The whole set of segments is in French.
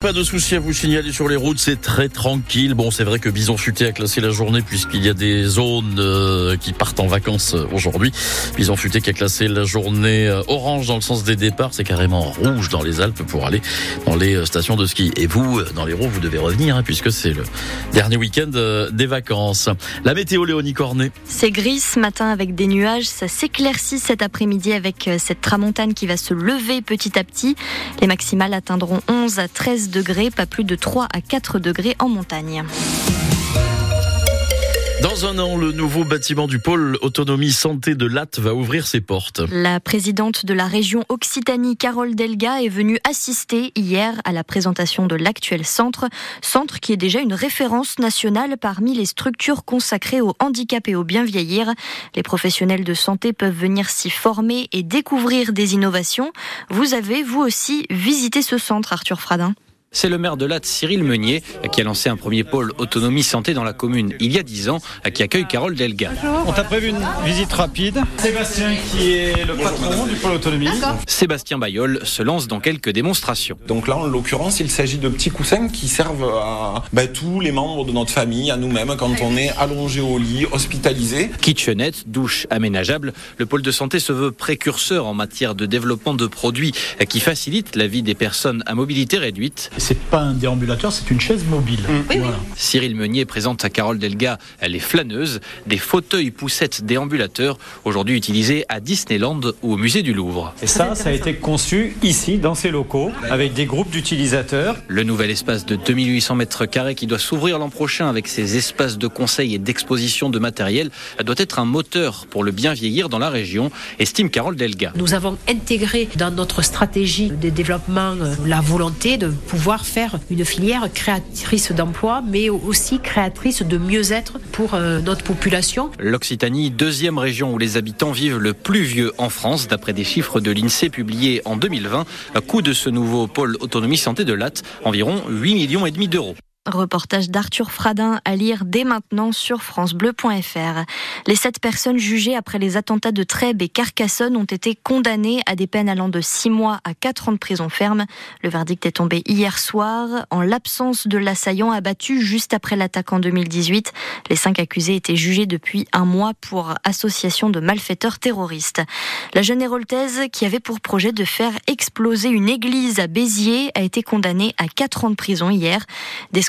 Pas de souci à vous signaler sur les routes, c'est très tranquille. Bon, c'est vrai que Bison Futé a classé la journée puisqu'il y a des zones euh, qui partent en vacances euh, aujourd'hui. Bison Futé qui a classé la journée euh, orange dans le sens des départs, c'est carrément rouge dans les Alpes pour aller dans les stations de ski. Et vous, dans les roues, vous devez revenir hein, puisque c'est le dernier week-end des vacances. La météo, Léonie Cornet. C'est gris ce matin avec des nuages. Ça s'éclaircit cet après-midi avec cette tramontane qui va se lever petit à petit. Les maximales atteindront 11 à 13 degrés, pas plus de 3 à 4 degrés en montagne. Dans un an, le nouveau bâtiment du pôle autonomie santé de Latte va ouvrir ses portes. La présidente de la région Occitanie, Carole Delga, est venue assister hier à la présentation de l'actuel centre, centre qui est déjà une référence nationale parmi les structures consacrées aux handicapés et au bien vieillir. Les professionnels de santé peuvent venir s'y former et découvrir des innovations. Vous avez, vous aussi, visité ce centre, Arthur Fradin. C'est le maire de Latte, Cyril Meunier, qui a lancé un premier pôle autonomie santé dans la commune il y a 10 ans, qui accueille Carole Delga. On t'a prévu une visite rapide. Sébastien qui est le patron du pôle autonomie. Sébastien Bayol se lance dans quelques démonstrations. Donc là, en l'occurrence, il s'agit de petits coussins qui servent à ben, tous les membres de notre famille, à nous-mêmes, quand on est allongé au lit, hospitalisé. Kitchenette, douche aménageable, le pôle de santé se veut précurseur en matière de développement de produits qui facilitent la vie des personnes à mobilité réduite c'est pas un déambulateur, c'est une chaise mobile. Mm. Cyril Meunier présente à Carole Delga les flâneuses, des fauteuils poussettes déambulateurs, aujourd'hui utilisés à Disneyland ou au musée du Louvre. Et ça, ça a été conçu ici, dans ces locaux, avec des groupes d'utilisateurs. Le nouvel espace de 2800 mètres carrés qui doit s'ouvrir l'an prochain avec ses espaces de conseil et d'exposition de matériel doit être un moteur pour le bien vieillir dans la région, estime Carole Delga. Nous avons intégré dans notre stratégie de développement euh, la volonté de pouvoir faire une filière créatrice d'emplois, mais aussi créatrice de mieux-être pour euh, notre population. L'Occitanie, deuxième région où les habitants vivent le plus vieux en France, d'après des chiffres de l'INSEE publiés en 2020. Coût de ce nouveau pôle autonomie santé de Latte, environ 8 millions et demi d'euros. Reportage d'Arthur Fradin à lire dès maintenant sur francebleu.fr. Les sept personnes jugées après les attentats de Trèbes et Carcassonne ont été condamnées à des peines allant de six mois à quatre ans de prison ferme. Le verdict est tombé hier soir en l'absence de l'assaillant abattu juste après l'attaque en 2018. Les cinq accusés étaient jugés depuis un mois pour association de malfaiteurs terroristes. La jeune héroltaise qui avait pour projet de faire exploser une église à Béziers a été condamnée à quatre ans de prison hier.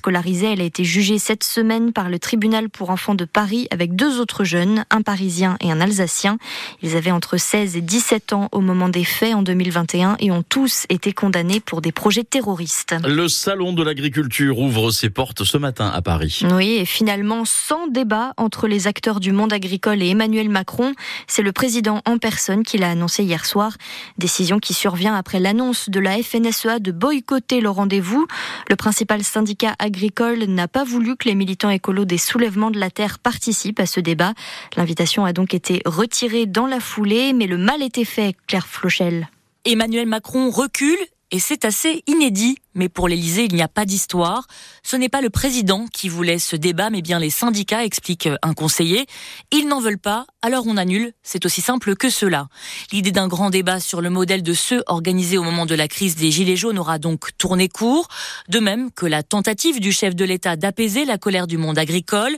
Elle a été jugée cette semaine par le tribunal pour enfants de Paris avec deux autres jeunes, un Parisien et un Alsacien. Ils avaient entre 16 et 17 ans au moment des faits en 2021 et ont tous été condamnés pour des projets terroristes. Le salon de l'agriculture ouvre ses portes ce matin à Paris. Oui, et finalement sans débat entre les acteurs du monde agricole et Emmanuel Macron. C'est le président en personne qui l'a annoncé hier soir. Décision qui survient après l'annonce de la FNSEA de boycotter le rendez-vous. Le principal syndicat agricole n'a pas voulu que les militants écolos des soulèvements de la terre participent à ce débat. L'invitation a donc été retirée dans la foulée, mais le mal était fait, Claire Flochel. Emmanuel Macron recule et c'est assez inédit. Mais pour l'Élysée, il n'y a pas d'histoire. Ce n'est pas le président qui voulait ce débat, mais bien les syndicats, explique un conseiller. Ils n'en veulent pas, alors on annule. C'est aussi simple que cela. L'idée d'un grand débat sur le modèle de ceux organisés au moment de la crise des Gilets jaunes aura donc tourné court. De même que la tentative du chef de l'État d'apaiser la colère du monde agricole.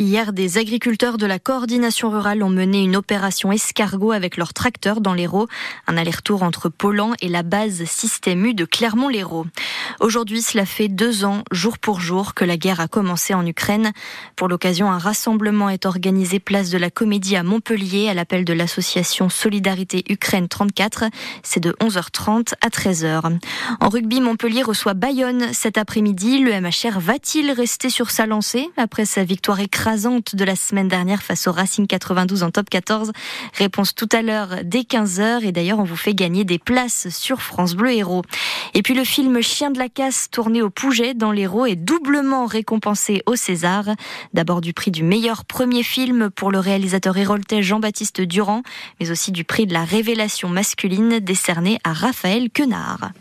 Hier, des agriculteurs de la coordination rurale ont mené une opération escargot avec leurs tracteurs dans l'Hérault. Un aller-retour entre Polan et la base Système U de Clermont-Lérault. Aujourd'hui, cela fait deux ans, jour pour jour, que la guerre a commencé en Ukraine. Pour l'occasion, un rassemblement est organisé place de la Comédie à Montpellier à l'appel de l'association Solidarité Ukraine 34. C'est de 11h30 à 13h. En rugby, Montpellier reçoit Bayonne cet après-midi. Le MHR va-t-il rester sur sa lancée après sa victoire écrasante écrasante de la semaine dernière face au Racing 92 en top 14 Réponse tout à l'heure dès 15h et d'ailleurs on vous fait gagner des places sur France Bleu Héros. Et puis le film Chien de la casse tourné au Pouget dans l'Hérault est doublement récompensé au César. D'abord du prix du meilleur premier film pour le réalisateur héroltais Jean-Baptiste Durand, mais aussi du prix de la révélation masculine décerné à Raphaël Quenard.